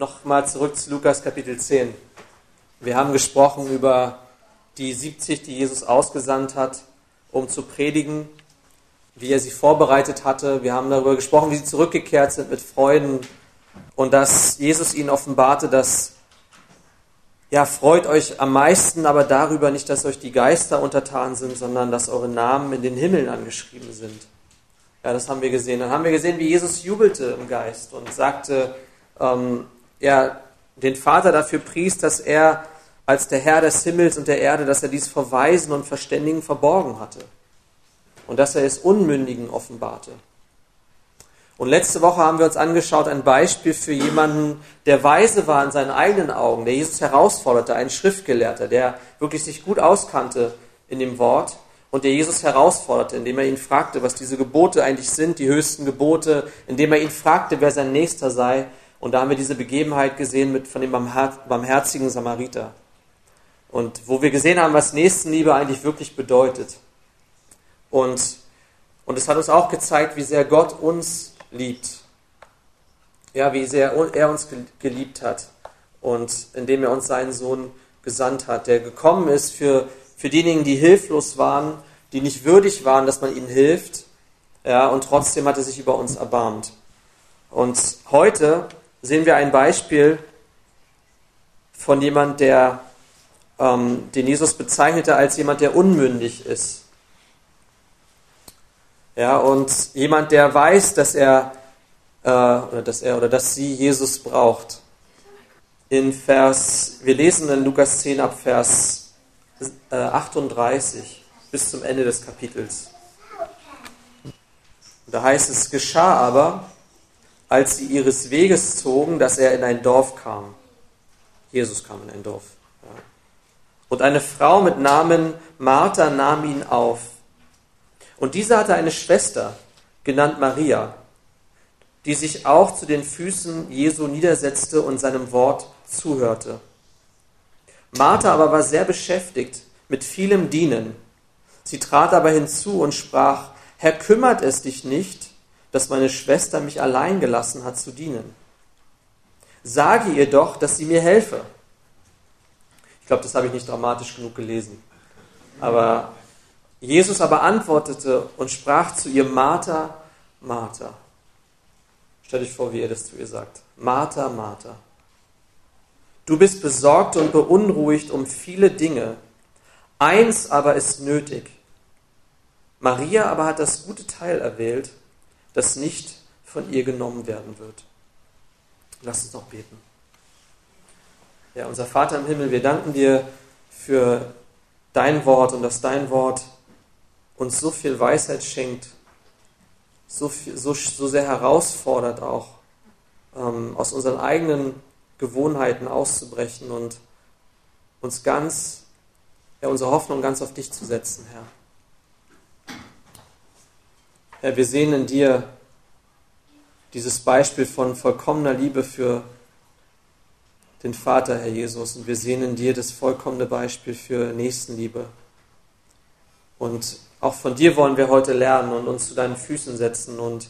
Nochmal zurück zu Lukas Kapitel 10. Wir haben gesprochen über die 70, die Jesus ausgesandt hat, um zu predigen, wie er sie vorbereitet hatte. Wir haben darüber gesprochen, wie sie zurückgekehrt sind mit Freuden und dass Jesus ihnen offenbarte, dass ja, freut euch am meisten aber darüber nicht, dass euch die Geister untertan sind, sondern dass eure Namen in den Himmeln angeschrieben sind. Ja, das haben wir gesehen. Dann haben wir gesehen, wie Jesus jubelte im Geist und sagte, ähm, er den Vater dafür pries, dass er als der Herr des Himmels und der Erde, dass er dies vor Weisen und Verständigen verborgen hatte und dass er es Unmündigen offenbarte. Und letzte Woche haben wir uns angeschaut ein Beispiel für jemanden, der weise war in seinen eigenen Augen, der Jesus herausforderte, ein Schriftgelehrter, der wirklich sich gut auskannte in dem Wort und der Jesus herausforderte, indem er ihn fragte, was diese Gebote eigentlich sind, die höchsten Gebote, indem er ihn fragte, wer sein Nächster sei. Und da haben wir diese Begebenheit gesehen mit, von dem barmherzigen Samariter. Und wo wir gesehen haben, was Nächstenliebe eigentlich wirklich bedeutet. Und, und es hat uns auch gezeigt, wie sehr Gott uns liebt. Ja, wie sehr er uns geliebt hat. Und indem er uns seinen Sohn gesandt hat, der gekommen ist für, für diejenigen, die hilflos waren, die nicht würdig waren, dass man ihnen hilft. Ja, und trotzdem hat er sich über uns erbarmt. Und heute sehen wir ein Beispiel von jemand, der ähm, den Jesus bezeichnete als jemand, der unmündig ist. Ja, und jemand, der weiß, dass er, äh, oder dass er oder dass sie Jesus braucht. In Vers, wir lesen in Lukas 10 ab Vers äh, 38 bis zum Ende des Kapitels. Da heißt es, geschah aber, als sie ihres Weges zogen, dass er in ein Dorf kam. Jesus kam in ein Dorf. Ja. Und eine Frau mit Namen Martha nahm ihn auf. Und diese hatte eine Schwester, genannt Maria, die sich auch zu den Füßen Jesu niedersetzte und seinem Wort zuhörte. Martha aber war sehr beschäftigt mit vielem Dienen. Sie trat aber hinzu und sprach, Herr, kümmert es dich nicht, dass meine Schwester mich allein gelassen hat zu dienen? Sage ihr doch, dass sie mir helfe. Ich glaube, das habe ich nicht dramatisch genug gelesen. Aber Jesus aber antwortete und sprach zu ihr, Martha, Martha. Stell dich vor, wie er das zu ihr sagt. Martha, Martha. Du bist besorgt und beunruhigt um viele Dinge. Eins aber ist nötig. Maria aber hat das gute Teil erwählt, das nicht von ihr genommen werden wird. Lass uns noch beten. Ja, unser Vater im Himmel, wir danken dir für dein Wort und dass dein Wort uns so viel Weisheit schenkt, so, viel, so, so sehr herausfordert auch, ähm, aus unseren eigenen Gewohnheiten auszubrechen und uns ganz, ja, unsere Hoffnung ganz auf dich zu setzen, Herr. Herr, wir sehen in dir dieses Beispiel von vollkommener Liebe für den Vater, Herr Jesus, und wir sehen in dir das vollkommene Beispiel für Nächstenliebe. Und auch von dir wollen wir heute lernen und uns zu deinen Füßen setzen und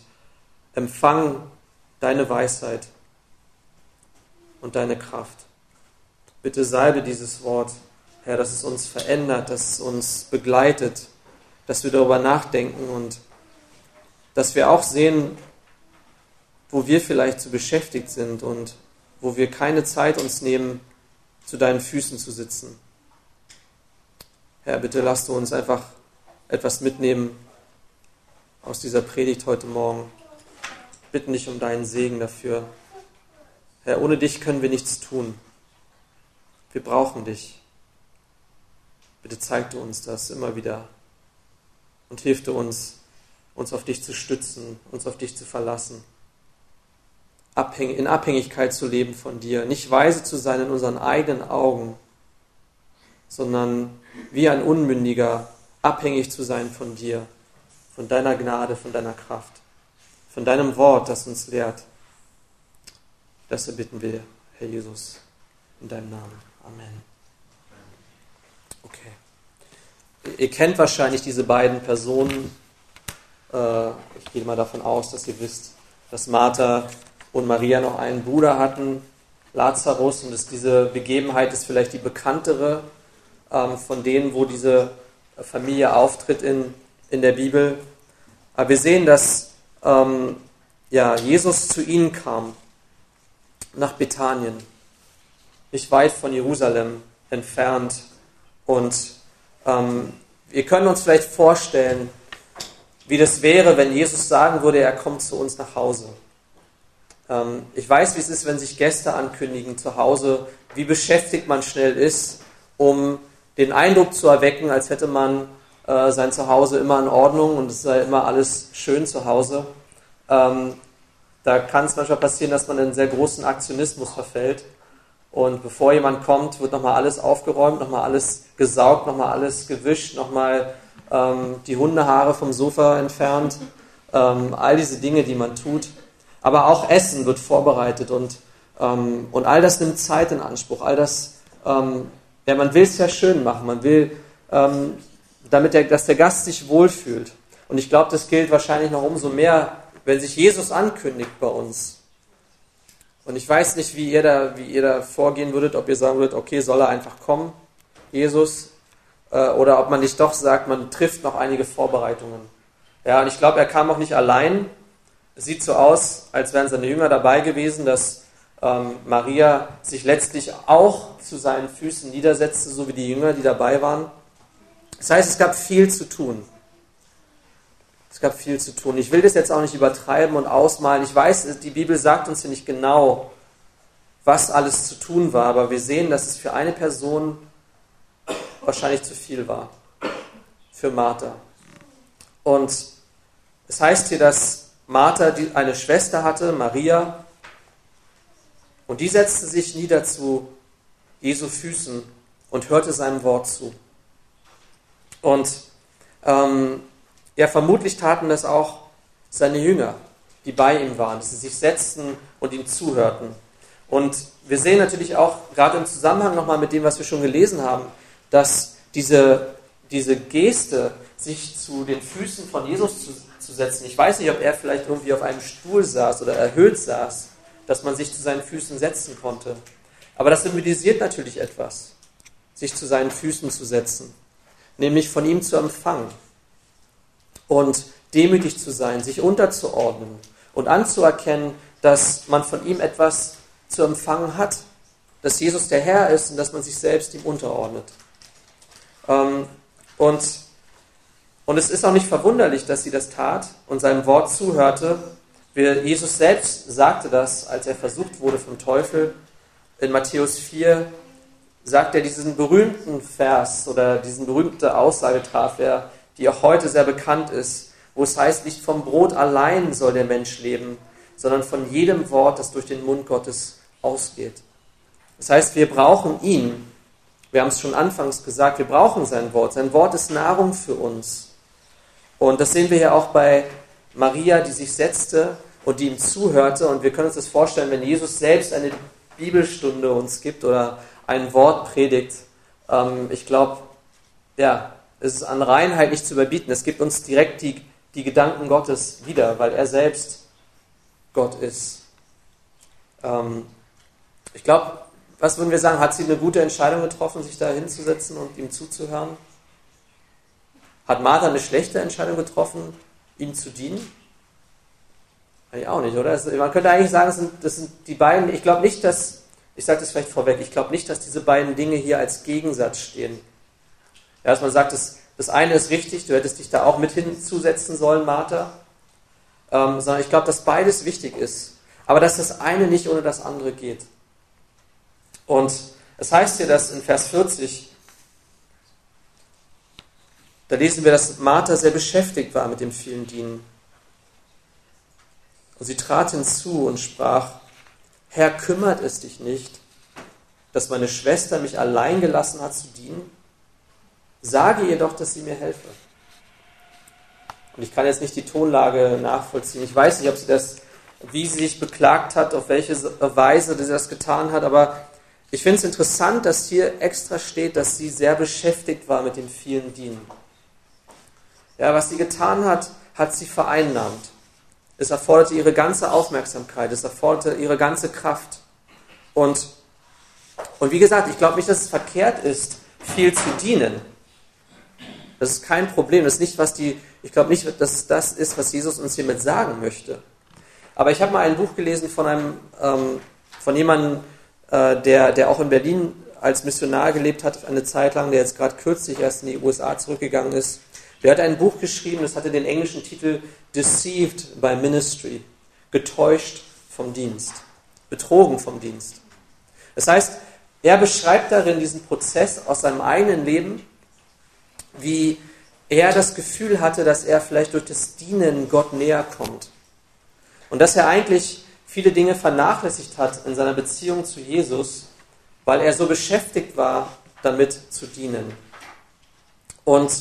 empfangen deine Weisheit und deine Kraft. Bitte salbe dieses Wort, Herr, dass es uns verändert, dass es uns begleitet, dass wir darüber nachdenken und dass wir auch sehen, wo wir vielleicht zu beschäftigt sind und wo wir keine Zeit uns nehmen, zu deinen Füßen zu sitzen. Herr, bitte lass du uns einfach etwas mitnehmen aus dieser Predigt heute Morgen. Bitten dich um deinen Segen dafür. Herr, ohne dich können wir nichts tun. Wir brauchen dich. Bitte zeig du uns das immer wieder und hilf du uns, uns auf dich zu stützen, uns auf dich zu verlassen, in Abhängigkeit zu leben von dir, nicht weise zu sein in unseren eigenen Augen, sondern wie ein Unmündiger abhängig zu sein von dir, von deiner Gnade, von deiner Kraft, von deinem Wort, das uns lehrt. Das erbitten wir, Herr Jesus, in deinem Namen. Amen. Okay. Ihr kennt wahrscheinlich diese beiden Personen. Äh, ich gehe mal davon aus, dass ihr wisst, dass Martha und Maria noch einen Bruder hatten. Lazarus und ist diese Begebenheit ist vielleicht die bekanntere ähm, von denen, wo diese Familie auftritt in, in der Bibel. Aber wir sehen, dass ähm, ja, Jesus zu ihnen kam, nach Bethanien, nicht weit von Jerusalem entfernt. Und ähm, wir können uns vielleicht vorstellen, wie das wäre, wenn Jesus sagen würde, er kommt zu uns nach Hause. Ähm, ich weiß, wie es ist, wenn sich Gäste ankündigen zu Hause, wie beschäftigt man schnell ist, um den Eindruck zu erwecken, als hätte man äh, sein Zuhause immer in Ordnung und es sei immer alles schön zu Hause. Ähm, da kann es manchmal passieren, dass man in einen sehr großen Aktionismus verfällt. Und bevor jemand kommt, wird nochmal alles aufgeräumt, nochmal alles gesaugt, nochmal alles gewischt, nochmal ähm, die Hundehaare vom Sofa entfernt, ähm, all diese Dinge, die man tut. Aber auch Essen wird vorbereitet und, ähm, und all das nimmt Zeit in Anspruch. All das, ähm, ja, man will es ja schön machen, man will, ähm, damit der, dass der Gast sich wohlfühlt. Und ich glaube, das gilt wahrscheinlich noch umso mehr, wenn sich Jesus ankündigt bei uns. Und ich weiß nicht, wie ihr da, wie ihr da vorgehen würdet, ob ihr sagen würdet, okay, soll er einfach kommen, Jesus, äh, oder ob man nicht doch sagt, man trifft noch einige Vorbereitungen. Ja, und ich glaube, er kam auch nicht allein. Es sieht so aus, als wären seine Jünger dabei gewesen, dass ähm, Maria sich letztlich auch zu seinen Füßen niedersetzte, so wie die Jünger, die dabei waren. Das heißt, es gab viel zu tun. Es gab viel zu tun. Ich will das jetzt auch nicht übertreiben und ausmalen. Ich weiß, die Bibel sagt uns ja nicht genau, was alles zu tun war, aber wir sehen, dass es für eine Person wahrscheinlich zu viel war für Martha. Und es heißt hier, dass Martha eine Schwester hatte, Maria, und die setzte sich nieder zu Jesu Füßen und hörte seinem Wort zu. Und ähm, ja, vermutlich taten das auch seine Jünger, die bei ihm waren, dass sie sich setzten und ihm zuhörten. Und wir sehen natürlich auch, gerade im Zusammenhang nochmal mit dem, was wir schon gelesen haben, dass diese, diese Geste, sich zu den Füßen von Jesus zu, zu setzen, ich weiß nicht, ob er vielleicht irgendwie auf einem Stuhl saß oder erhöht saß, dass man sich zu seinen Füßen setzen konnte. Aber das symbolisiert natürlich etwas, sich zu seinen Füßen zu setzen, nämlich von ihm zu empfangen und demütig zu sein, sich unterzuordnen und anzuerkennen, dass man von ihm etwas zu empfangen hat, dass Jesus der Herr ist und dass man sich selbst ihm unterordnet. Ähm, und, und es ist auch nicht verwunderlich, dass sie das tat und seinem Wort zuhörte. Jesus selbst sagte das, als er versucht wurde vom Teufel. In Matthäus 4 sagt er diesen berühmten Vers oder diesen berühmte Aussage traf er, die auch heute sehr bekannt ist, wo es heißt, nicht vom Brot allein soll der Mensch leben, sondern von jedem Wort, das durch den Mund Gottes ausgeht. Das heißt, wir brauchen ihn, wir haben es schon anfangs gesagt, wir brauchen sein Wort. Sein Wort ist Nahrung für uns. Und das sehen wir ja auch bei Maria, die sich setzte und die ihm zuhörte. Und wir können uns das vorstellen, wenn Jesus selbst eine Bibelstunde uns gibt oder ein Wort predigt. Ähm, ich glaube, ja, es ist an Reinheit nicht zu überbieten. Es gibt uns direkt die, die Gedanken Gottes wieder, weil er selbst Gott ist. Ähm, ich glaube, was würden wir sagen? Hat sie eine gute Entscheidung getroffen, sich da hinzusetzen und ihm zuzuhören? Hat Martha eine schlechte Entscheidung getroffen, ihm zu dienen? Eigentlich auch nicht, oder? Man könnte eigentlich sagen, das sind, das sind die beiden, ich glaube nicht, dass, ich sage das vielleicht vorweg, ich glaube nicht, dass diese beiden Dinge hier als Gegensatz stehen. Ja, dass man sagt, das, das eine ist richtig, du hättest dich da auch mit hinzusetzen sollen, Martha. Ähm, sondern ich glaube, dass beides wichtig ist. Aber dass das eine nicht ohne das andere geht. Und es heißt hier, dass in Vers 40, da lesen wir, dass Martha sehr beschäftigt war mit dem vielen Dienen. Und sie trat hinzu und sprach, Herr, kümmert es dich nicht, dass meine Schwester mich allein gelassen hat zu dienen? Sage ihr doch, dass sie mir helfe. Und ich kann jetzt nicht die Tonlage nachvollziehen. Ich weiß nicht, ob sie das, wie sie sich beklagt hat, auf welche Weise sie das getan hat, aber ich finde es interessant, dass hier extra steht, dass sie sehr beschäftigt war mit dem vielen Dienen. Ja, was sie getan hat, hat sie vereinnahmt. Es erforderte ihre ganze Aufmerksamkeit, es erforderte ihre ganze Kraft. Und, und wie gesagt, ich glaube nicht, dass es verkehrt ist, viel zu dienen. Das ist kein Problem. Das ist nicht, was die, ich glaube nicht, dass das ist, was Jesus uns hiermit sagen möchte. Aber ich habe mal ein Buch gelesen von einem, ähm, von jemandem, äh, der, der auch in Berlin als Missionar gelebt hat, eine Zeit lang, der jetzt gerade kürzlich erst in die USA zurückgegangen ist. Der hat ein Buch geschrieben, das hatte den englischen Titel Deceived by Ministry, getäuscht vom Dienst, betrogen vom Dienst. Das heißt, er beschreibt darin diesen Prozess aus seinem eigenen Leben, wie er das Gefühl hatte, dass er vielleicht durch das Dienen Gott näher kommt. Und dass er eigentlich viele Dinge vernachlässigt hat in seiner Beziehung zu Jesus, weil er so beschäftigt war, damit zu dienen. Und,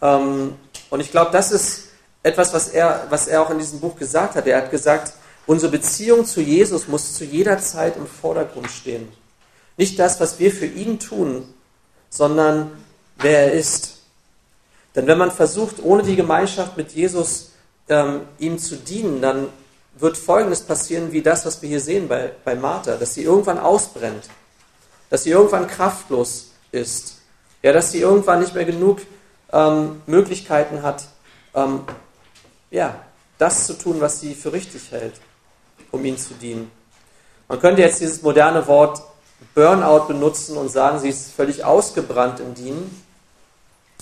ähm, und ich glaube, das ist etwas, was er, was er auch in diesem Buch gesagt hat. Er hat gesagt, unsere Beziehung zu Jesus muss zu jeder Zeit im Vordergrund stehen. Nicht das, was wir für ihn tun, sondern wer er ist. Denn wenn man versucht, ohne die Gemeinschaft mit Jesus ähm, ihm zu dienen, dann wird Folgendes passieren, wie das, was wir hier sehen bei, bei Martha, dass sie irgendwann ausbrennt, dass sie irgendwann kraftlos ist, ja, dass sie irgendwann nicht mehr genug ähm, Möglichkeiten hat, ähm, ja, das zu tun, was sie für richtig hält, um ihm zu dienen. Man könnte jetzt dieses moderne Wort Burnout benutzen und sagen, sie ist völlig ausgebrannt im Dienen.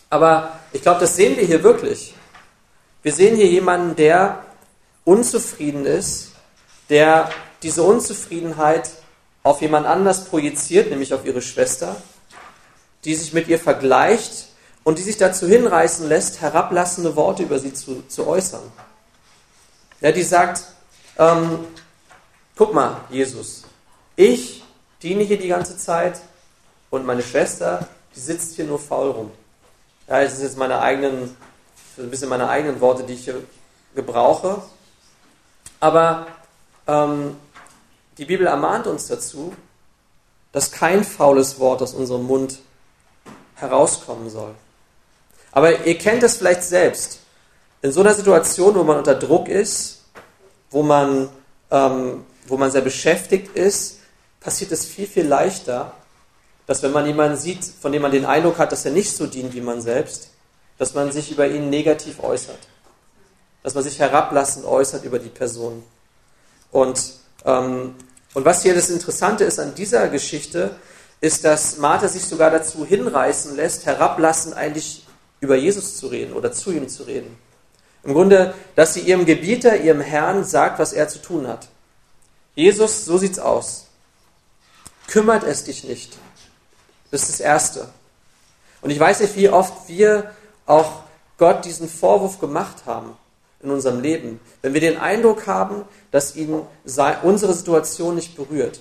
Aber ich glaube, das sehen wir hier wirklich. Wir sehen hier jemanden, der unzufrieden ist, der diese Unzufriedenheit auf jemand anders projiziert, nämlich auf ihre Schwester, die sich mit ihr vergleicht und die sich dazu hinreißen lässt, herablassende Worte über sie zu, zu äußern. Ja, die sagt, ähm, guck mal, Jesus, ich diene hier die ganze Zeit und meine Schwester, die sitzt hier nur faul rum. Ja, das ist jetzt meine eigenen, ein bisschen meine eigenen Worte, die ich hier gebrauche. Aber ähm, die Bibel ermahnt uns dazu, dass kein faules Wort aus unserem Mund herauskommen soll. Aber ihr kennt es vielleicht selbst. In so einer Situation, wo man unter Druck ist, wo man, ähm, wo man sehr beschäftigt ist, passiert es viel, viel leichter, dass wenn man jemanden sieht, von dem man den Eindruck hat, dass er nicht so dient wie man selbst, dass man sich über ihn negativ äußert dass man sich herablassend äußert über die Person. Und, ähm, und was hier das Interessante ist an dieser Geschichte, ist, dass Martha sich sogar dazu hinreißen lässt, herablassend eigentlich über Jesus zu reden oder zu ihm zu reden. Im Grunde, dass sie ihrem Gebieter, ihrem Herrn sagt, was er zu tun hat. Jesus, so sieht's aus. Kümmert es dich nicht. Das ist das Erste. Und ich weiß nicht, wie oft wir auch Gott diesen Vorwurf gemacht haben in unserem Leben, wenn wir den Eindruck haben, dass ihn unsere Situation nicht berührt,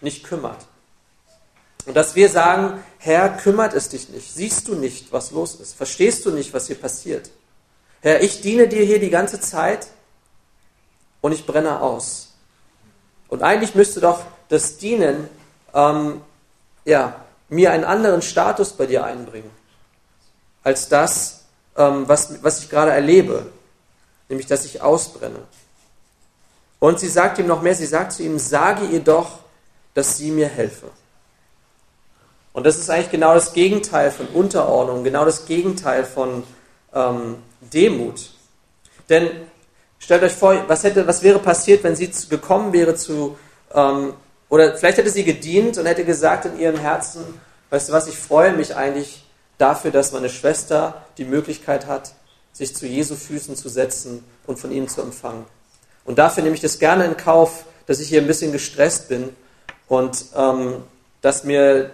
nicht kümmert. Und dass wir sagen, Herr, kümmert es dich nicht, siehst du nicht, was los ist, verstehst du nicht, was hier passiert. Herr, ich diene dir hier die ganze Zeit und ich brenne aus. Und eigentlich müsste doch das Dienen ähm, ja, mir einen anderen Status bei dir einbringen, als das, ähm, was, was ich gerade erlebe nämlich dass ich ausbrenne. Und sie sagt ihm noch mehr, sie sagt zu ihm, sage ihr doch, dass sie mir helfe. Und das ist eigentlich genau das Gegenteil von Unterordnung, genau das Gegenteil von ähm, Demut. Denn stellt euch vor, was, hätte, was wäre passiert, wenn sie gekommen wäre zu, ähm, oder vielleicht hätte sie gedient und hätte gesagt in ihrem Herzen, weißt du was, ich freue mich eigentlich dafür, dass meine Schwester die Möglichkeit hat, sich zu Jesu Füßen zu setzen und von ihm zu empfangen. Und dafür nehme ich das gerne in Kauf, dass ich hier ein bisschen gestresst bin und ähm, dass mir,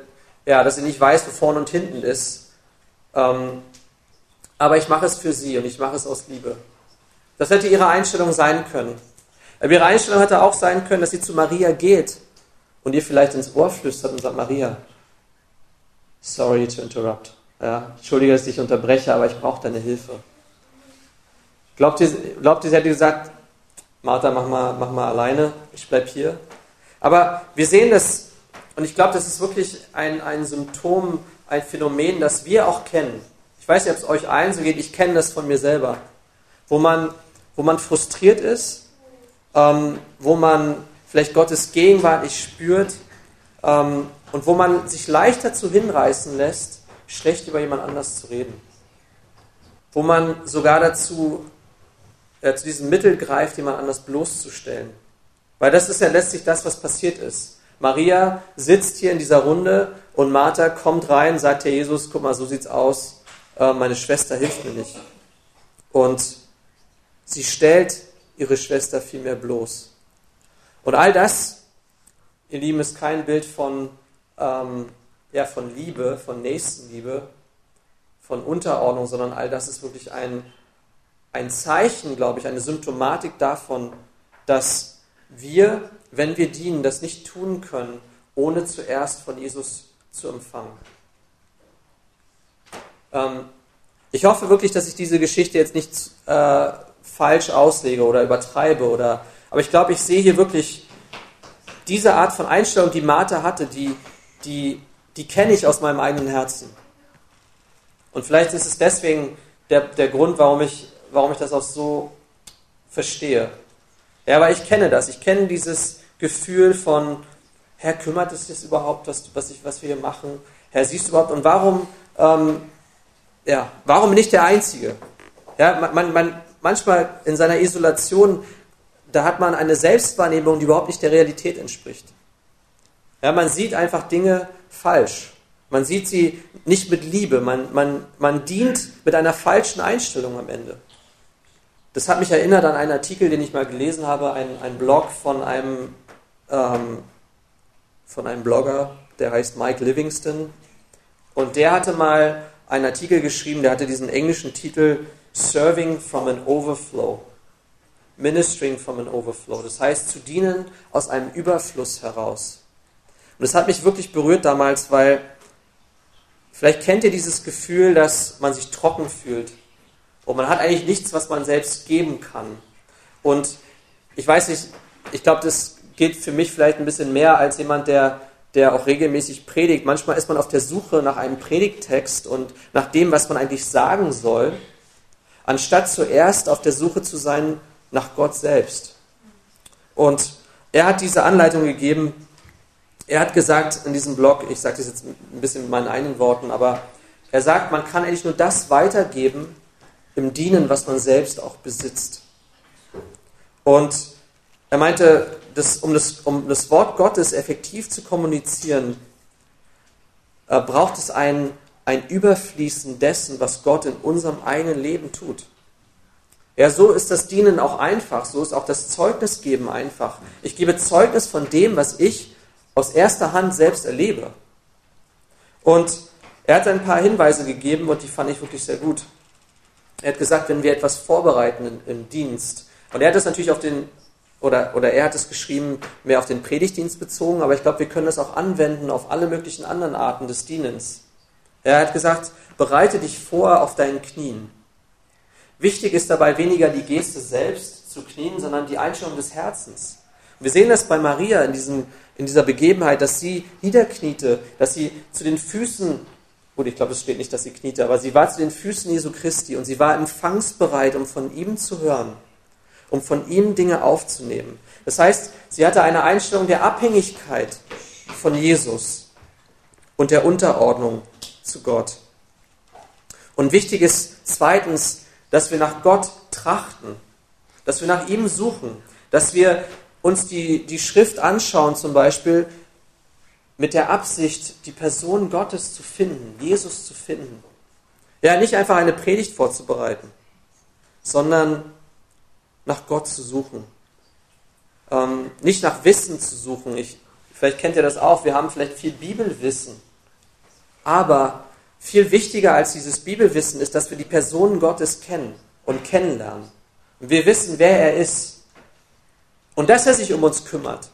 ja, dass ich nicht weiß, wo vorne und hinten ist. Ähm, aber ich mache es für sie und ich mache es aus Liebe. Das hätte ihre Einstellung sein können. Aber ihre Einstellung hätte auch sein können, dass sie zu Maria geht und ihr vielleicht ins Ohr flüstert und sagt, Maria, sorry to interrupt. Ja, entschuldige, dass ich dich unterbreche, aber ich brauche deine Hilfe. Glaubt ihr, glaubt ihr, sie hätte gesagt, Martha, mach mal, mach mal alleine, ich bleib hier? Aber wir sehen das, und ich glaube, das ist wirklich ein, ein Symptom, ein Phänomen, das wir auch kennen. Ich weiß nicht, ob es euch allen so geht, ich kenne das von mir selber. Wo man, wo man frustriert ist, ähm, wo man vielleicht Gottes Gegenwart nicht spürt ähm, und wo man sich leicht dazu hinreißen lässt, schlecht über jemand anders zu reden. Wo man sogar dazu äh, zu diesem Mittel greift, jemand anders bloßzustellen. Weil das ist ja letztlich das, was passiert ist. Maria sitzt hier in dieser Runde und Martha kommt rein, sagt ja Jesus, guck mal, so sieht's aus, äh, meine Schwester hilft mir nicht. Und sie stellt ihre Schwester vielmehr bloß. Und all das, ihr Lieben, ist kein Bild von, ähm, ja, von Liebe, von Nächstenliebe, von Unterordnung, sondern all das ist wirklich ein, ein Zeichen, glaube ich, eine Symptomatik davon, dass wir, wenn wir dienen, das nicht tun können, ohne zuerst von Jesus zu empfangen. Ähm, ich hoffe wirklich, dass ich diese Geschichte jetzt nicht äh, falsch auslege oder übertreibe oder, aber ich glaube, ich sehe hier wirklich diese Art von Einstellung, die Martha hatte, die, die, die kenne ich aus meinem eigenen Herzen. Und vielleicht ist es deswegen der, der Grund, warum ich, warum ich das auch so verstehe. Ja, aber ich kenne das. Ich kenne dieses Gefühl von, Herr, kümmert es sich überhaupt, was, was, ich, was wir hier machen? Herr, siehst du überhaupt? Und warum, ähm, ja, warum nicht der Einzige? Ja, man, man, manchmal in seiner Isolation, da hat man eine Selbstwahrnehmung, die überhaupt nicht der Realität entspricht. Ja, man sieht einfach Dinge falsch. Man sieht sie nicht mit Liebe. Man, man, man dient mit einer falschen Einstellung am Ende. Das hat mich erinnert an einen Artikel, den ich mal gelesen habe, ein, ein Blog von einem ähm, von einem Blogger, der heißt Mike Livingston. Und der hatte mal einen Artikel geschrieben, der hatte diesen englischen Titel Serving from an Overflow. Ministering from an Overflow. Das heißt, zu dienen aus einem Überfluss heraus. Und das hat mich wirklich berührt damals, weil vielleicht kennt ihr dieses Gefühl, dass man sich trocken fühlt. Und man hat eigentlich nichts, was man selbst geben kann. Und ich weiß nicht, ich glaube, das gilt für mich vielleicht ein bisschen mehr als jemand, der, der auch regelmäßig predigt. Manchmal ist man auf der Suche nach einem Predigttext und nach dem, was man eigentlich sagen soll, anstatt zuerst auf der Suche zu sein nach Gott selbst. Und er hat diese Anleitung gegeben. Er hat gesagt in diesem Blog, ich sage das jetzt ein bisschen mit meinen eigenen Worten, aber er sagt, man kann eigentlich nur das weitergeben im Dienen, was man selbst auch besitzt. Und er meinte, das, um, das, um das Wort Gottes effektiv zu kommunizieren, äh, braucht es ein, ein Überfließen dessen, was Gott in unserem eigenen Leben tut. Ja, so ist das Dienen auch einfach, so ist auch das Zeugnisgeben einfach. Ich gebe Zeugnis von dem, was ich aus erster Hand selbst erlebe. Und er hat ein paar Hinweise gegeben und die fand ich wirklich sehr gut. Er hat gesagt, wenn wir etwas vorbereiten im Dienst, und er hat das natürlich auf den oder, oder er hat es geschrieben, mehr auf den Predigtdienst bezogen, aber ich glaube, wir können es auch anwenden auf alle möglichen anderen Arten des Dienens. Er hat gesagt, bereite dich vor auf deinen Knien. Wichtig ist dabei weniger die Geste selbst zu knien, sondern die Einstellung des Herzens. wir sehen das bei Maria in, diesem, in dieser Begebenheit, dass sie niederkniete, dass sie zu den Füßen, gut, ich glaube, es steht nicht, dass sie kniete, aber sie war zu den Füßen Jesu Christi und sie war empfangsbereit, um von ihm zu hören um von ihm Dinge aufzunehmen. Das heißt, sie hatte eine Einstellung der Abhängigkeit von Jesus und der Unterordnung zu Gott. Und wichtig ist zweitens, dass wir nach Gott trachten, dass wir nach ihm suchen, dass wir uns die, die Schrift anschauen, zum Beispiel mit der Absicht, die Person Gottes zu finden, Jesus zu finden. Ja, nicht einfach eine Predigt vorzubereiten, sondern nach Gott zu suchen. Ähm, nicht nach Wissen zu suchen. Ich, vielleicht kennt ihr das auch. Wir haben vielleicht viel Bibelwissen. Aber viel wichtiger als dieses Bibelwissen ist, dass wir die Person Gottes kennen und kennenlernen. Und wir wissen, wer er ist. Und dass er sich um uns kümmert.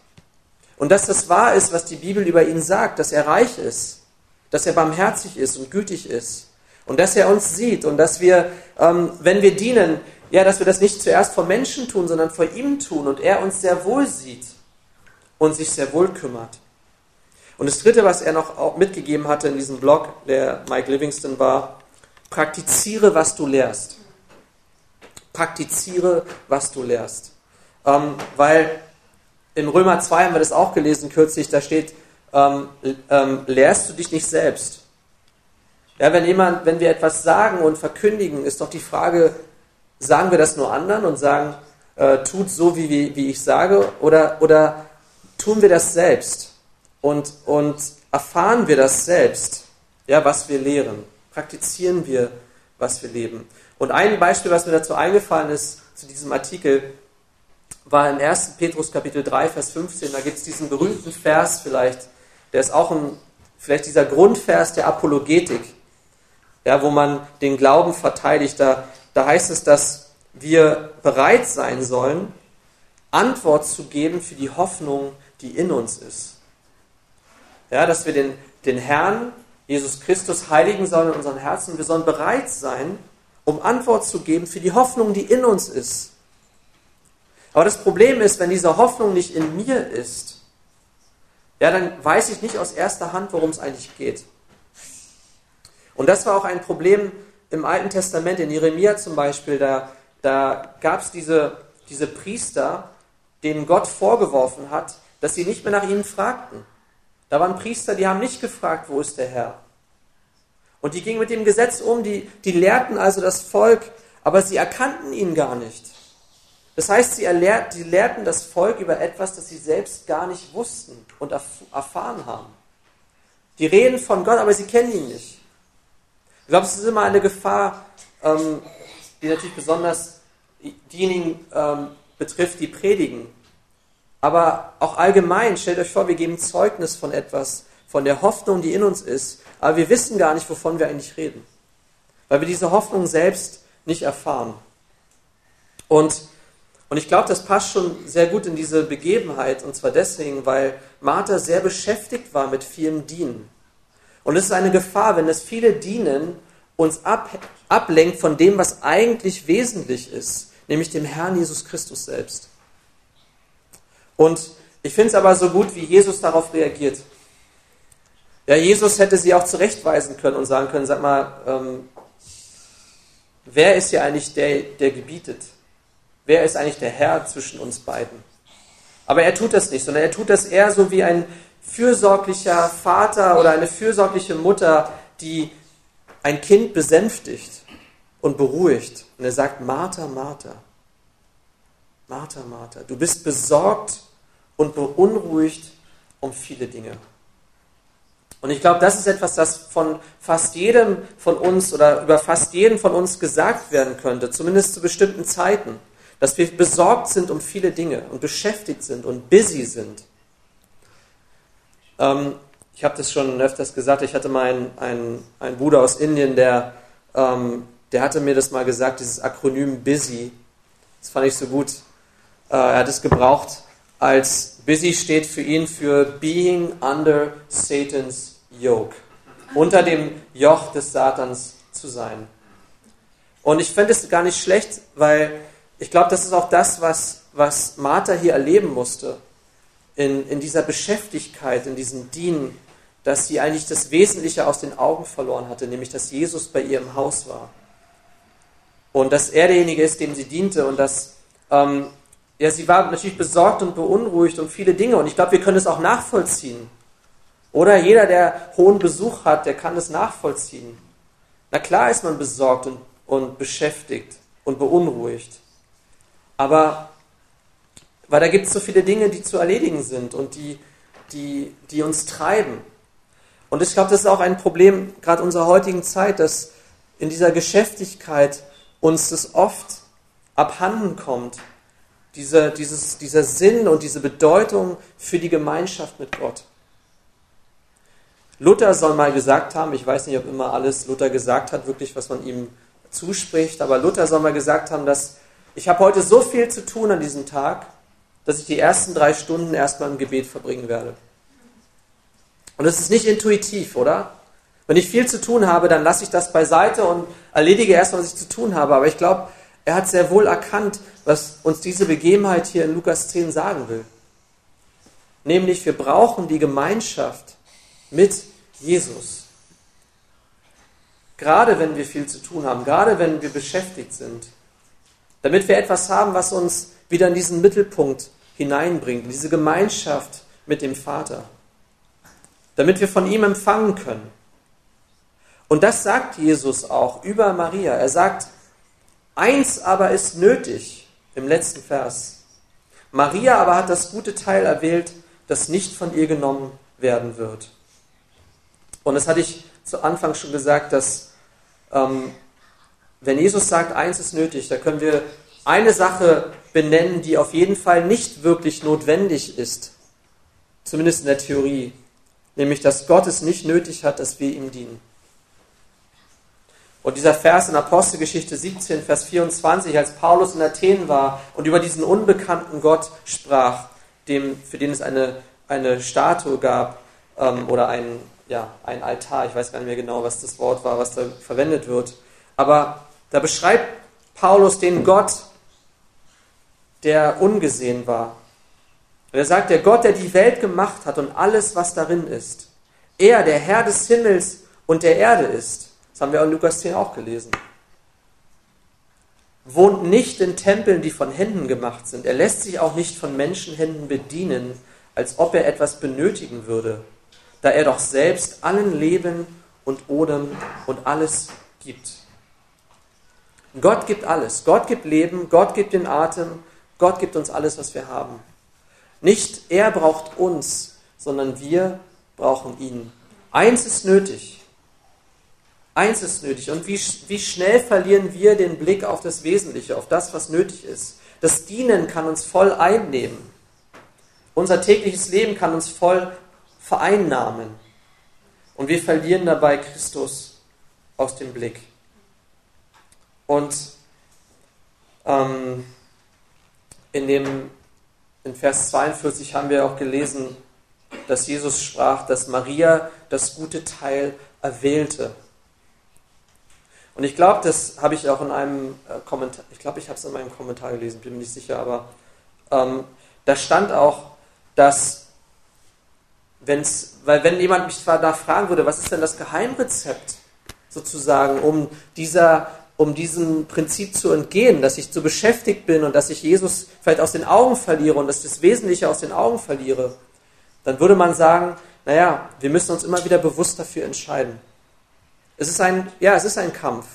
Und dass das wahr ist, was die Bibel über ihn sagt, dass er reich ist, dass er barmherzig ist und gütig ist. Und dass er uns sieht und dass wir, ähm, wenn wir dienen, ja, dass wir das nicht zuerst vor Menschen tun, sondern vor ihm tun und er uns sehr wohl sieht und sich sehr wohl kümmert. Und das Dritte, was er noch mitgegeben hatte in diesem Blog, der Mike Livingston war, praktiziere, was du lehrst. Praktiziere, was du lehrst. Ähm, weil im Römer 2 haben wir das auch gelesen kürzlich, da steht, ähm, ähm, lehrst du dich nicht selbst? Ja, wenn jemand, wenn wir etwas sagen und verkündigen, ist doch die Frage, sagen wir das nur anderen und sagen, äh, tut so, wie, wie, wie ich sage, oder, oder tun wir das selbst und, und erfahren wir das selbst, ja, was wir lehren, praktizieren wir, was wir leben. Und ein Beispiel, was mir dazu eingefallen ist, zu diesem Artikel, war im 1. Petrus Kapitel 3, Vers 15. Da gibt es diesen berühmten Vers vielleicht, der ist auch ein, vielleicht dieser Grundvers der Apologetik, ja, wo man den Glauben verteidigt. Da, da heißt es, dass wir bereit sein sollen, Antwort zu geben für die Hoffnung, die in uns ist. Ja, dass wir den, den Herrn, Jesus Christus, heiligen sollen in unseren Herzen. Wir sollen bereit sein, um Antwort zu geben für die Hoffnung, die in uns ist. Aber das Problem ist, wenn diese Hoffnung nicht in mir ist, ja, dann weiß ich nicht aus erster Hand, worum es eigentlich geht. Und das war auch ein Problem im Alten Testament, in Jeremia zum Beispiel, da, da gab es diese, diese Priester, denen Gott vorgeworfen hat, dass sie nicht mehr nach ihnen fragten. Da waren Priester, die haben nicht gefragt, wo ist der Herr. Und die gingen mit dem Gesetz um, die, die lehrten also das Volk, aber sie erkannten ihn gar nicht. Das heißt, sie, erlehr, sie lehrten das Volk über etwas, das sie selbst gar nicht wussten und erfahren haben. Die reden von Gott, aber sie kennen ihn nicht. Ich glaube, es ist immer eine Gefahr, ähm, die natürlich besonders diejenigen ähm, betrifft, die predigen. Aber auch allgemein, stellt euch vor, wir geben Zeugnis von etwas, von der Hoffnung, die in uns ist, aber wir wissen gar nicht, wovon wir eigentlich reden, weil wir diese Hoffnung selbst nicht erfahren. Und und ich glaube, das passt schon sehr gut in diese Begebenheit, und zwar deswegen, weil Martha sehr beschäftigt war mit vielem Dienen. Und es ist eine Gefahr, wenn das viele Dienen uns ab, ablenkt von dem, was eigentlich wesentlich ist, nämlich dem Herrn Jesus Christus selbst. Und ich finde es aber so gut, wie Jesus darauf reagiert. Ja, Jesus hätte sie auch zurechtweisen können und sagen können, sag mal, ähm, wer ist hier eigentlich der, der gebietet? Wer ist eigentlich der Herr zwischen uns beiden. Aber er tut das nicht, sondern er tut das eher so wie ein fürsorglicher Vater oder eine fürsorgliche Mutter, die ein Kind besänftigt und beruhigt. Und er sagt, Martha, Martha, Martha, Martha, du bist besorgt und beunruhigt um viele Dinge. Und ich glaube, das ist etwas, das von fast jedem von uns oder über fast jeden von uns gesagt werden könnte, zumindest zu bestimmten Zeiten dass wir besorgt sind um viele Dinge und beschäftigt sind und busy sind. Ähm, ich habe das schon öfters gesagt, ich hatte mal einen, einen, einen Bruder aus Indien, der, ähm, der hatte mir das mal gesagt, dieses Akronym BUSY. Das fand ich so gut. Äh, er hat es gebraucht als BUSY steht für ihn für Being Under Satan's Yoke. Unter dem Joch des Satans zu sein. Und ich fände es gar nicht schlecht, weil ich glaube, das ist auch das, was, was Martha hier erleben musste. In, in dieser Beschäftigkeit, in diesem Dienen, dass sie eigentlich das Wesentliche aus den Augen verloren hatte, nämlich dass Jesus bei ihr im Haus war. Und dass er derjenige ist, dem sie diente und dass ähm, ja, sie war natürlich besorgt und beunruhigt um viele Dinge. Und ich glaube, wir können es auch nachvollziehen. Oder jeder, der hohen Besuch hat, der kann es nachvollziehen. Na klar ist man besorgt und, und beschäftigt und beunruhigt. Aber weil da gibt es so viele Dinge, die zu erledigen sind und die, die, die uns treiben. Und ich glaube, das ist auch ein Problem gerade unserer heutigen Zeit, dass in dieser Geschäftigkeit uns das oft abhanden kommt, diese, dieses, dieser Sinn und diese Bedeutung für die Gemeinschaft mit Gott. Luther soll mal gesagt haben, ich weiß nicht, ob immer alles Luther gesagt hat, wirklich, was man ihm zuspricht, aber Luther soll mal gesagt haben, dass ich habe heute so viel zu tun an diesem Tag, dass ich die ersten drei Stunden erstmal im Gebet verbringen werde. Und es ist nicht intuitiv, oder? Wenn ich viel zu tun habe, dann lasse ich das beiseite und erledige erstmal, was ich zu tun habe. Aber ich glaube, er hat sehr wohl erkannt, was uns diese Begebenheit hier in Lukas 10 sagen will. Nämlich, wir brauchen die Gemeinschaft mit Jesus. Gerade wenn wir viel zu tun haben, gerade wenn wir beschäftigt sind damit wir etwas haben, was uns wieder in diesen Mittelpunkt hineinbringt, in diese Gemeinschaft mit dem Vater, damit wir von ihm empfangen können. Und das sagt Jesus auch über Maria. Er sagt, eins aber ist nötig im letzten Vers. Maria aber hat das gute Teil erwählt, das nicht von ihr genommen werden wird. Und das hatte ich zu Anfang schon gesagt, dass ähm, wenn Jesus sagt, eins ist nötig, da können wir eine Sache benennen, die auf jeden Fall nicht wirklich notwendig ist, zumindest in der Theorie, nämlich dass Gott es nicht nötig hat, dass wir ihm dienen. Und dieser Vers in Apostelgeschichte 17, Vers 24, als Paulus in Athen war und über diesen unbekannten Gott sprach, dem, für den es eine, eine Statue gab ähm, oder ein, ja, ein Altar, ich weiß gar nicht mehr genau, was das Wort war, was da verwendet wird, aber da beschreibt Paulus den Gott, der ungesehen war. Und er sagt, der Gott, der die Welt gemacht hat und alles, was darin ist. Er, der Herr des Himmels und der Erde ist. Das haben wir in Lukas 10 auch gelesen. Wohnt nicht in Tempeln, die von Händen gemacht sind. Er lässt sich auch nicht von Menschenhänden bedienen, als ob er etwas benötigen würde, da er doch selbst allen Leben und Odem und alles gibt. Gott gibt alles. Gott gibt Leben, Gott gibt den Atem, Gott gibt uns alles, was wir haben. Nicht er braucht uns, sondern wir brauchen ihn. Eins ist nötig. Eins ist nötig. Und wie, wie schnell verlieren wir den Blick auf das Wesentliche, auf das, was nötig ist. Das Dienen kann uns voll einnehmen. Unser tägliches Leben kann uns voll vereinnahmen. Und wir verlieren dabei Christus aus dem Blick. Und ähm, in, dem, in Vers 42 haben wir auch gelesen, dass Jesus sprach, dass Maria das gute Teil erwählte. Und ich glaube, das habe ich auch in einem äh, Kommentar, ich glaube, ich habe es in meinem Kommentar gelesen, bin mir nicht sicher, aber ähm, da stand auch, dass wenn es, weil wenn jemand mich da fragen würde, was ist denn das Geheimrezept sozusagen, um dieser um diesem Prinzip zu entgehen, dass ich zu beschäftigt bin und dass ich Jesus vielleicht aus den Augen verliere und dass ich das Wesentliche aus den Augen verliere, dann würde man sagen, naja, wir müssen uns immer wieder bewusst dafür entscheiden. Es ist ein, ja, es ist ein Kampf.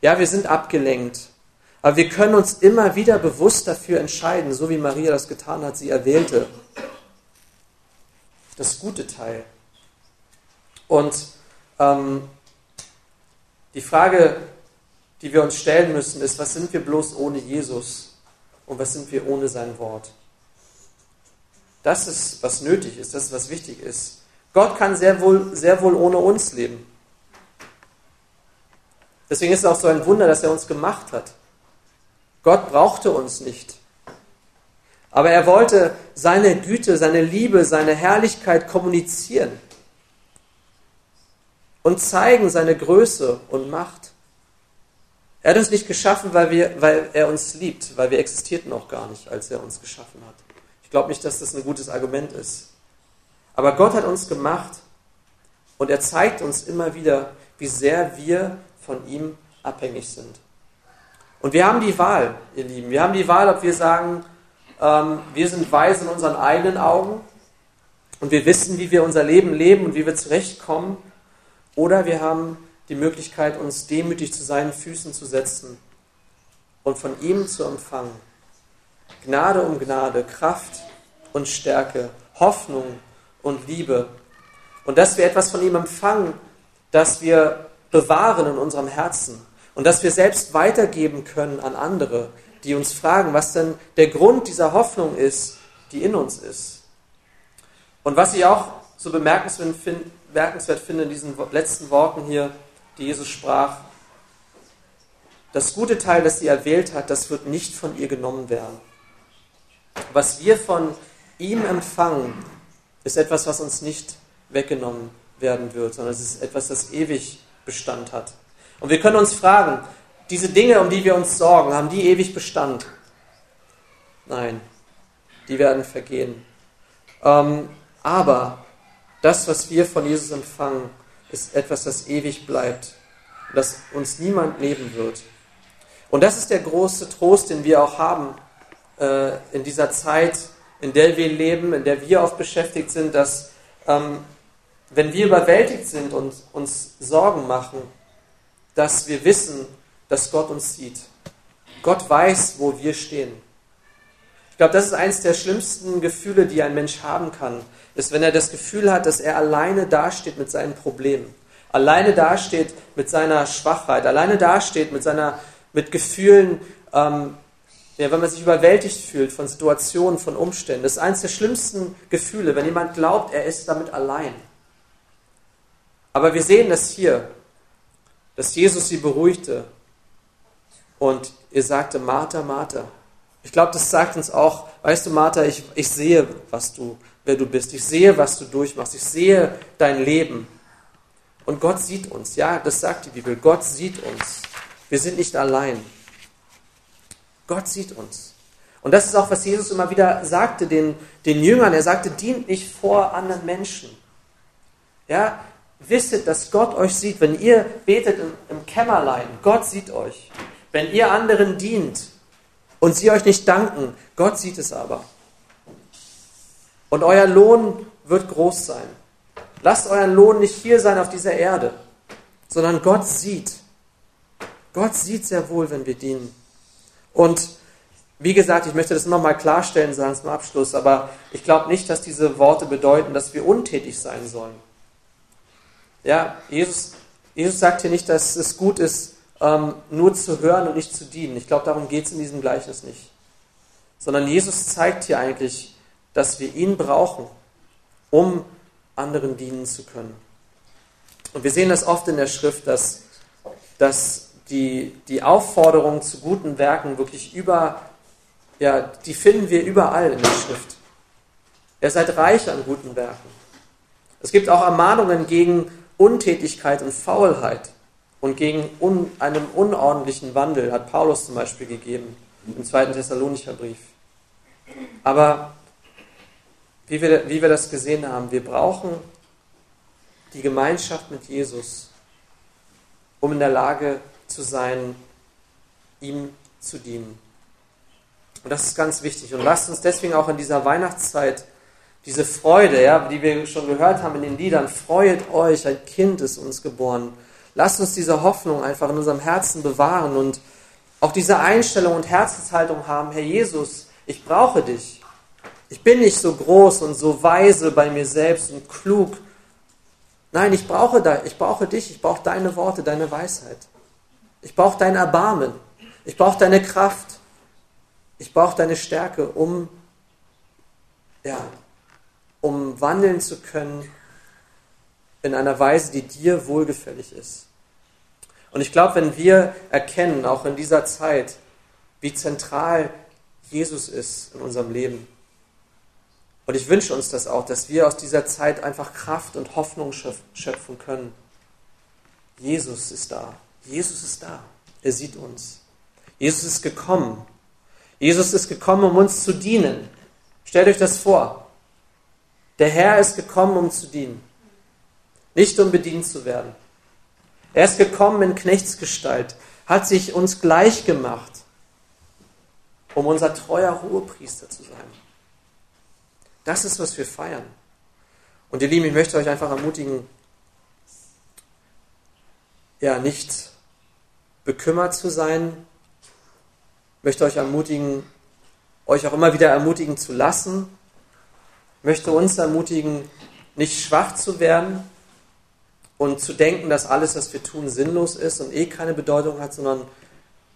Ja, wir sind abgelenkt. Aber wir können uns immer wieder bewusst dafür entscheiden, so wie Maria das getan hat, sie erwählte. Das gute Teil. Und ähm, die Frage, die wir uns stellen müssen, ist, was sind wir bloß ohne Jesus und was sind wir ohne sein Wort? Das ist, was nötig ist, das ist, was wichtig ist. Gott kann sehr wohl, sehr wohl ohne uns leben. Deswegen ist es auch so ein Wunder, dass er uns gemacht hat. Gott brauchte uns nicht. Aber er wollte seine Güte, seine Liebe, seine Herrlichkeit kommunizieren und zeigen seine Größe und Macht. Er hat uns nicht geschaffen, weil, wir, weil er uns liebt, weil wir existierten auch gar nicht, als er uns geschaffen hat. Ich glaube nicht, dass das ein gutes Argument ist. Aber Gott hat uns gemacht und er zeigt uns immer wieder, wie sehr wir von ihm abhängig sind. Und wir haben die Wahl, ihr Lieben. Wir haben die Wahl, ob wir sagen, ähm, wir sind weise in unseren eigenen Augen und wir wissen, wie wir unser Leben leben und wie wir zurechtkommen. Oder wir haben die Möglichkeit, uns demütig zu seinen Füßen zu setzen und von ihm zu empfangen. Gnade um Gnade, Kraft und Stärke, Hoffnung und Liebe. Und dass wir etwas von ihm empfangen, das wir bewahren in unserem Herzen und dass wir selbst weitergeben können an andere, die uns fragen, was denn der Grund dieser Hoffnung ist, die in uns ist. Und was ich auch so bemerkenswert finde in diesen letzten Worten hier, die Jesus sprach, das gute Teil, das sie erwählt hat, das wird nicht von ihr genommen werden. Was wir von ihm empfangen, ist etwas, was uns nicht weggenommen werden wird, sondern es ist etwas, das ewig Bestand hat. Und wir können uns fragen, diese Dinge, um die wir uns sorgen, haben die ewig Bestand? Nein, die werden vergehen. Ähm, aber das, was wir von Jesus empfangen, ist etwas, das ewig bleibt, das uns niemand nehmen wird. Und das ist der große Trost, den wir auch haben, äh, in dieser Zeit, in der wir leben, in der wir oft beschäftigt sind, dass ähm, wenn wir überwältigt sind und uns Sorgen machen, dass wir wissen, dass Gott uns sieht. Gott weiß, wo wir stehen. Ich glaube, das ist eines der schlimmsten Gefühle, die ein Mensch haben kann, ist, wenn er das Gefühl hat, dass er alleine dasteht mit seinen Problemen, alleine dasteht mit seiner Schwachheit, alleine dasteht mit seiner, mit Gefühlen, ähm, ja, wenn man sich überwältigt fühlt von Situationen, von Umständen. Das ist eines der schlimmsten Gefühle, wenn jemand glaubt, er ist damit allein. Aber wir sehen das hier, dass Jesus sie beruhigte und ihr sagte, Martha, Martha. Ich glaube, das sagt uns auch, weißt du, Martha, ich, ich sehe, was du, wer du bist. Ich sehe, was du durchmachst. Ich sehe dein Leben. Und Gott sieht uns. Ja, das sagt die Bibel. Gott sieht uns. Wir sind nicht allein. Gott sieht uns. Und das ist auch, was Jesus immer wieder sagte den, den Jüngern. Er sagte, dient nicht vor anderen Menschen. Ja, wisset, dass Gott euch sieht. Wenn ihr betet im, im Kämmerlein, Gott sieht euch. Wenn ihr anderen dient und sie euch nicht danken, Gott sieht es aber. Und euer Lohn wird groß sein. Lasst euren Lohn nicht hier sein auf dieser Erde, sondern Gott sieht. Gott sieht sehr wohl, wenn wir dienen. Und wie gesagt, ich möchte das immer mal klarstellen, sagen zum Abschluss, aber ich glaube nicht, dass diese Worte bedeuten, dass wir untätig sein sollen. Ja, Jesus, Jesus sagt hier nicht, dass es gut ist, ähm, nur zu hören und nicht zu dienen. Ich glaube, darum geht es in diesem Gleichnis nicht. Sondern Jesus zeigt hier eigentlich, dass wir ihn brauchen, um anderen dienen zu können. Und wir sehen das oft in der Schrift, dass, dass die, die Aufforderung zu guten Werken wirklich über, ja, die finden wir überall in der Schrift. Ihr seid reich an guten Werken. Es gibt auch Ermahnungen gegen Untätigkeit und Faulheit und gegen un, einen unordentlichen Wandel, hat Paulus zum Beispiel gegeben im zweiten Thessalonicher Brief. Aber wie wir, wie wir das gesehen haben, wir brauchen die Gemeinschaft mit Jesus, um in der Lage zu sein, ihm zu dienen. Und das ist ganz wichtig. Und lasst uns deswegen auch in dieser Weihnachtszeit diese Freude, ja, die wir schon gehört haben in den Liedern, freut euch, ein Kind ist uns geboren. Lasst uns diese Hoffnung einfach in unserem Herzen bewahren und auch diese Einstellung und Herzenshaltung haben, Herr Jesus, ich brauche dich. Ich bin nicht so groß und so weise bei mir selbst und klug. Nein, ich brauche, da, ich brauche dich, ich brauche deine Worte, deine Weisheit. Ich brauche dein Erbarmen. Ich brauche deine Kraft. Ich brauche deine Stärke, um ja, um wandeln zu können in einer Weise, die dir wohlgefällig ist. Und ich glaube, wenn wir erkennen, auch in dieser Zeit, wie zentral Jesus ist in unserem Leben, und ich wünsche uns das auch, dass wir aus dieser Zeit einfach Kraft und Hoffnung schöpfen können. Jesus ist da. Jesus ist da. Er sieht uns. Jesus ist gekommen. Jesus ist gekommen, um uns zu dienen. Stellt euch das vor. Der Herr ist gekommen, um zu dienen, nicht um bedient zu werden. Er ist gekommen in Knechtsgestalt, hat sich uns gleich gemacht, um unser treuer Hohepriester zu sein. Das ist, was wir feiern. Und ihr Lieben, ich möchte euch einfach ermutigen, ja, nicht bekümmert zu sein, ich möchte euch ermutigen, euch auch immer wieder ermutigen zu lassen, möchte uns ermutigen, nicht schwach zu werden und zu denken, dass alles, was wir tun, sinnlos ist und eh keine Bedeutung hat, sondern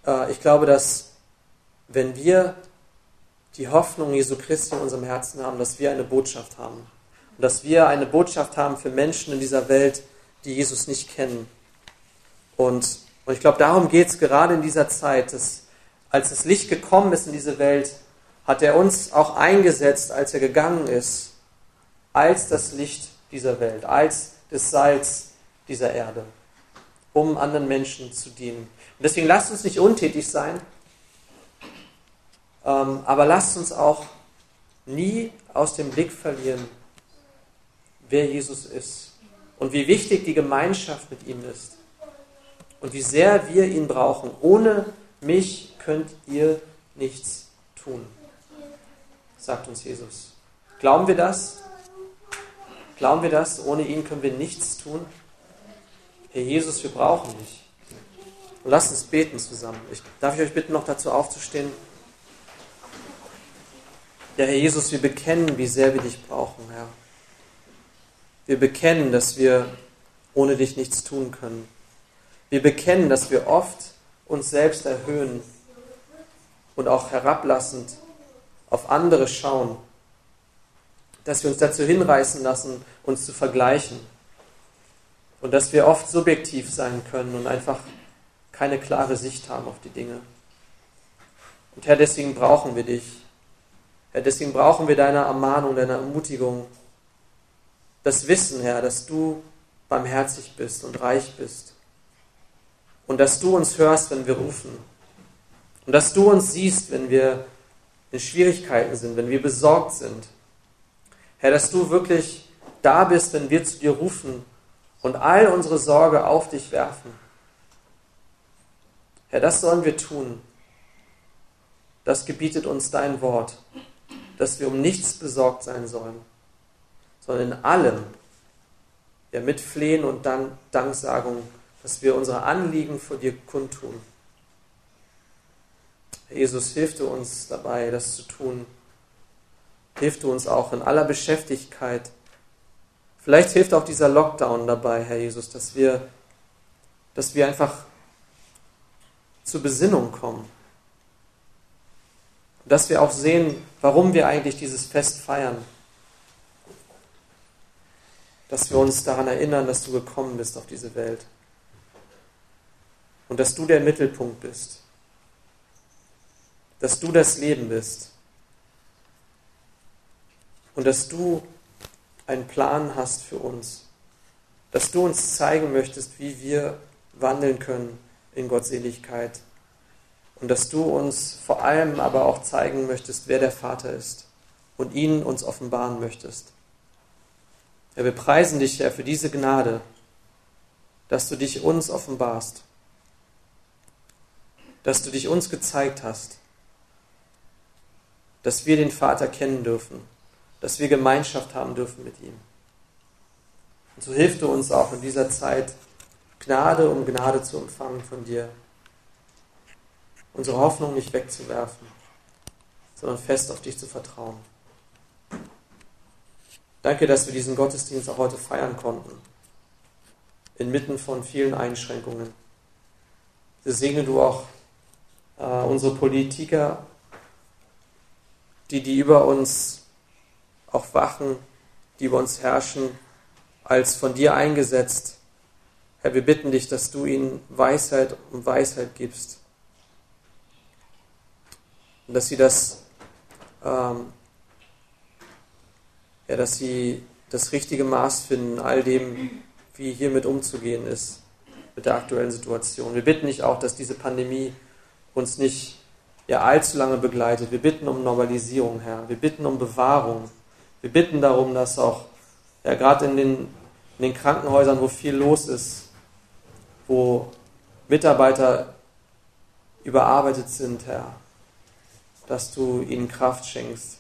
äh, ich glaube, dass wenn wir die Hoffnung Jesu Christi in unserem Herzen haben, dass wir eine Botschaft haben. Und dass wir eine Botschaft haben für Menschen in dieser Welt, die Jesus nicht kennen. Und, und ich glaube, darum geht es gerade in dieser Zeit, dass als das Licht gekommen ist in diese Welt, hat er uns auch eingesetzt, als er gegangen ist, als das Licht dieser Welt, als das Salz dieser Erde, um anderen Menschen zu dienen. Und deswegen lasst uns nicht untätig sein, aber lasst uns auch nie aus dem Blick verlieren, wer Jesus ist und wie wichtig die Gemeinschaft mit ihm ist und wie sehr wir ihn brauchen. Ohne mich könnt ihr nichts tun. sagt uns Jesus. Glauben wir das? Glauben wir das? Ohne ihn können wir nichts tun. Herr Jesus, wir brauchen dich. Und lasst uns beten zusammen. Ich, darf ich euch bitten, noch dazu aufzustehen? Ja, Herr Jesus, wir bekennen, wie sehr wir dich brauchen, Herr. Wir bekennen, dass wir ohne dich nichts tun können. Wir bekennen, dass wir oft uns selbst erhöhen und auch herablassend auf andere schauen. Dass wir uns dazu hinreißen lassen, uns zu vergleichen. Und dass wir oft subjektiv sein können und einfach keine klare Sicht haben auf die Dinge. Und Herr, deswegen brauchen wir dich. Herr, deswegen brauchen wir deine Ermahnung, deine Ermutigung. Das Wissen, Herr, dass du barmherzig bist und reich bist. Und dass du uns hörst, wenn wir rufen. Und dass du uns siehst, wenn wir in Schwierigkeiten sind, wenn wir besorgt sind. Herr, dass du wirklich da bist, wenn wir zu dir rufen und all unsere Sorge auf dich werfen. Herr, das sollen wir tun. Das gebietet uns dein Wort dass wir um nichts besorgt sein sollen, sondern in allem, ja, mit Flehen und Dank, Danksagung, dass wir unsere Anliegen vor dir kundtun. Jesus, hilf du uns dabei, das zu tun. Hilf du uns auch in aller Beschäftigkeit. Vielleicht hilft auch dieser Lockdown dabei, Herr Jesus, dass wir, dass wir einfach zur Besinnung kommen dass wir auch sehen, warum wir eigentlich dieses Fest feiern. Dass wir uns daran erinnern, dass du gekommen bist auf diese Welt. Und dass du der Mittelpunkt bist. Dass du das Leben bist. Und dass du einen Plan hast für uns. Dass du uns zeigen möchtest, wie wir wandeln können in Gottseligkeit und dass du uns vor allem aber auch zeigen möchtest, wer der Vater ist und ihn uns offenbaren möchtest. Ja, wir preisen dich, Herr, für diese Gnade, dass du dich uns offenbarst, dass du dich uns gezeigt hast, dass wir den Vater kennen dürfen, dass wir Gemeinschaft haben dürfen mit ihm. Und so hilf du uns auch in dieser Zeit, Gnade um Gnade zu empfangen von dir unsere Hoffnung nicht wegzuwerfen, sondern fest auf dich zu vertrauen. Danke, dass wir diesen Gottesdienst auch heute feiern konnten, inmitten von vielen Einschränkungen. Segne du auch äh, unsere Politiker, die, die über uns auch wachen, die über uns herrschen, als von dir eingesetzt. Herr, wir bitten dich, dass du ihnen Weisheit und Weisheit gibst dass sie das, ähm, ja, dass sie das richtige Maß finden, all dem, wie hiermit umzugehen ist, mit der aktuellen Situation. Wir bitten dich auch, dass diese Pandemie uns nicht ja, allzu lange begleitet. Wir bitten um Normalisierung, Herr. Wir bitten um Bewahrung. Wir bitten darum, dass auch ja, gerade in den, in den Krankenhäusern, wo viel los ist, wo Mitarbeiter überarbeitet sind, Herr, dass du ihnen Kraft schenkst.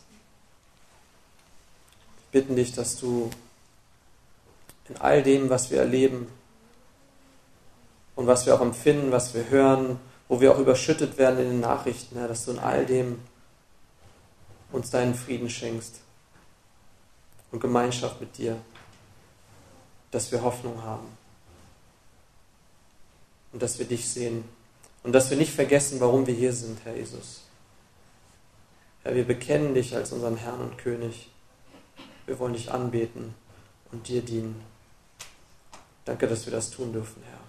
Wir bitten dich, dass du in all dem, was wir erleben und was wir auch empfinden, was wir hören, wo wir auch überschüttet werden in den Nachrichten, Herr, dass du in all dem uns deinen Frieden schenkst und Gemeinschaft mit dir, dass wir Hoffnung haben und dass wir dich sehen und dass wir nicht vergessen, warum wir hier sind, Herr Jesus. Herr, wir bekennen dich als unseren Herrn und König. Wir wollen dich anbeten und dir dienen. Danke, dass wir das tun dürfen, Herr.